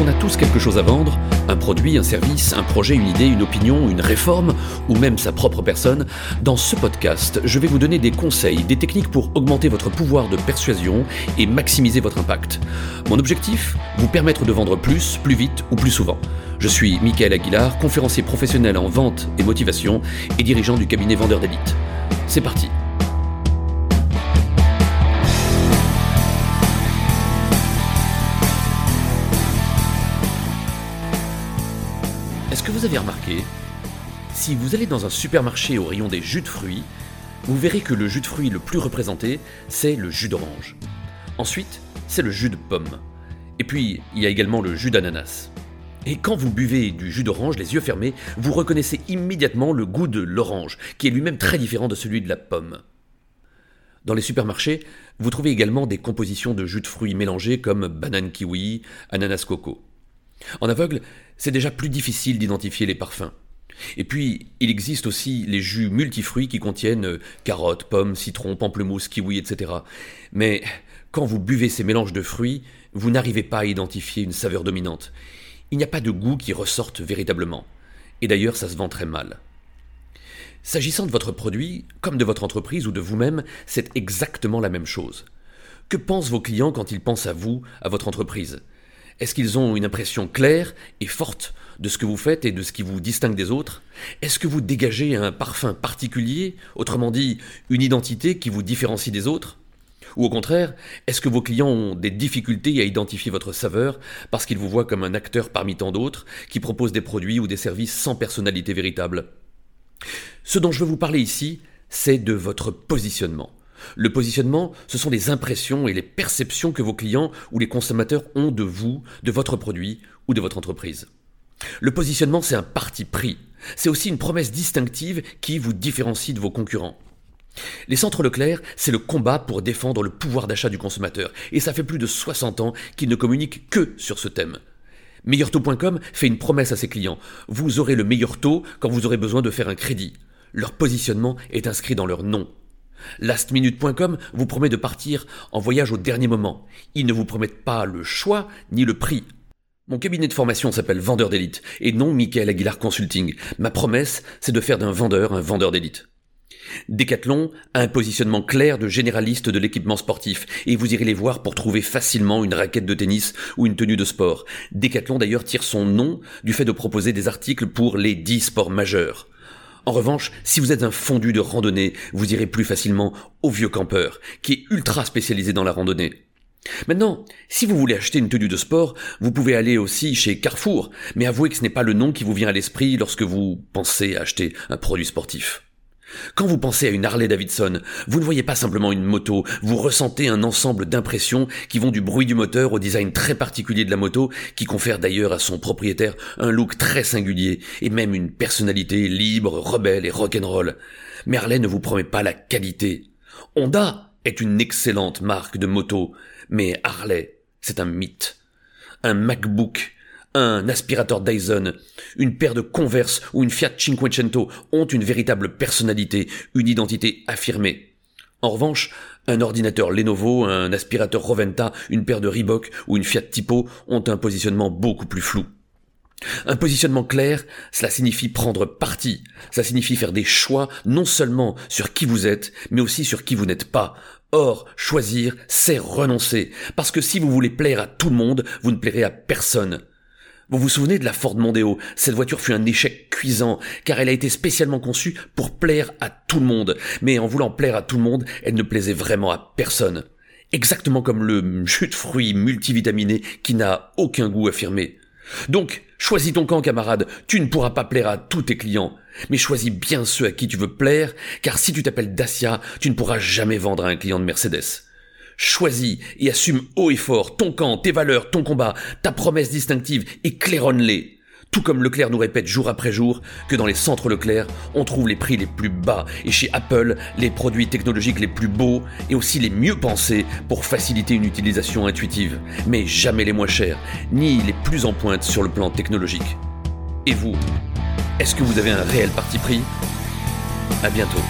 qu'on a tous quelque chose à vendre, un produit, un service, un projet, une idée, une opinion, une réforme, ou même sa propre personne, dans ce podcast, je vais vous donner des conseils, des techniques pour augmenter votre pouvoir de persuasion et maximiser votre impact. Mon objectif Vous permettre de vendre plus, plus vite ou plus souvent. Je suis Michael Aguilar, conférencier professionnel en vente et motivation et dirigeant du cabinet Vendeur d'élite. C'est parti Est-ce que vous avez remarqué Si vous allez dans un supermarché au rayon des jus de fruits, vous verrez que le jus de fruits le plus représenté, c'est le jus d'orange. Ensuite, c'est le jus de pomme. Et puis, il y a également le jus d'ananas. Et quand vous buvez du jus d'orange les yeux fermés, vous reconnaissez immédiatement le goût de l'orange, qui est lui-même très différent de celui de la pomme. Dans les supermarchés, vous trouvez également des compositions de jus de fruits mélangés comme banane kiwi, ananas coco. En aveugle, c'est déjà plus difficile d'identifier les parfums. Et puis, il existe aussi les jus multifruits qui contiennent euh, carottes, pommes, citrons, pamplemousse, kiwi, etc. Mais quand vous buvez ces mélanges de fruits, vous n'arrivez pas à identifier une saveur dominante. Il n'y a pas de goût qui ressorte véritablement. Et d'ailleurs, ça se vend très mal. S'agissant de votre produit, comme de votre entreprise ou de vous-même, c'est exactement la même chose. Que pensent vos clients quand ils pensent à vous, à votre entreprise? Est-ce qu'ils ont une impression claire et forte de ce que vous faites et de ce qui vous distingue des autres? Est-ce que vous dégagez un parfum particulier, autrement dit une identité qui vous différencie des autres? Ou au contraire, est-ce que vos clients ont des difficultés à identifier votre saveur parce qu'ils vous voient comme un acteur parmi tant d'autres qui propose des produits ou des services sans personnalité véritable? Ce dont je veux vous parler ici, c'est de votre positionnement. Le positionnement, ce sont les impressions et les perceptions que vos clients ou les consommateurs ont de vous, de votre produit ou de votre entreprise. Le positionnement, c'est un parti pris. C'est aussi une promesse distinctive qui vous différencie de vos concurrents. Les centres Leclerc, c'est le combat pour défendre le pouvoir d'achat du consommateur, et ça fait plus de 60 ans qu'ils ne communiquent que sur ce thème. Meilleurtaux.com fait une promesse à ses clients. Vous aurez le meilleur taux quand vous aurez besoin de faire un crédit. Leur positionnement est inscrit dans leur nom. Lastminute.com vous promet de partir en voyage au dernier moment. Ils ne vous promettent pas le choix ni le prix. Mon cabinet de formation s'appelle Vendeur d'élite et non Michael Aguilar Consulting. Ma promesse, c'est de faire d'un vendeur un vendeur d'élite. Decathlon a un positionnement clair de généraliste de l'équipement sportif et vous irez les voir pour trouver facilement une raquette de tennis ou une tenue de sport. Decathlon d'ailleurs tire son nom du fait de proposer des articles pour les 10 sports majeurs. En revanche, si vous êtes un fondu de randonnée, vous irez plus facilement au vieux campeur, qui est ultra spécialisé dans la randonnée. Maintenant, si vous voulez acheter une tenue de sport, vous pouvez aller aussi chez Carrefour, mais avouez que ce n'est pas le nom qui vous vient à l'esprit lorsque vous pensez acheter un produit sportif. Quand vous pensez à une Harley Davidson, vous ne voyez pas simplement une moto, vous ressentez un ensemble d'impressions qui vont du bruit du moteur au design très particulier de la moto, qui confère d'ailleurs à son propriétaire un look très singulier, et même une personnalité libre, rebelle et rock'n'roll. Mais Harley ne vous promet pas la qualité. Honda est une excellente marque de moto, mais Harley, c'est un mythe. Un MacBook, un aspirateur Dyson, une paire de Converse ou une Fiat Cinquecento ont une véritable personnalité, une identité affirmée. En revanche, un ordinateur Lenovo, un aspirateur Roventa, une paire de Reebok ou une Fiat Tipo ont un positionnement beaucoup plus flou. Un positionnement clair, cela signifie prendre parti, ça signifie faire des choix non seulement sur qui vous êtes, mais aussi sur qui vous n'êtes pas. Or, choisir, c'est renoncer, parce que si vous voulez plaire à tout le monde, vous ne plairez à personne. Vous vous souvenez de la Ford Mondeo? Cette voiture fut un échec cuisant, car elle a été spécialement conçue pour plaire à tout le monde. Mais en voulant plaire à tout le monde, elle ne plaisait vraiment à personne. Exactement comme le jus de fruits multivitaminé qui n'a aucun goût affirmé. Donc, choisis ton camp, camarade. Tu ne pourras pas plaire à tous tes clients. Mais choisis bien ceux à qui tu veux plaire, car si tu t'appelles Dacia, tu ne pourras jamais vendre à un client de Mercedes. Choisis et assume haut et fort ton camp, tes valeurs, ton combat, ta promesse distinctive et claironne-les. Tout comme Leclerc nous répète jour après jour que dans les centres Leclerc, on trouve les prix les plus bas et chez Apple, les produits technologiques les plus beaux et aussi les mieux pensés pour faciliter une utilisation intuitive, mais jamais les moins chers, ni les plus en pointe sur le plan technologique. Et vous, est-ce que vous avez un réel parti pris? À bientôt.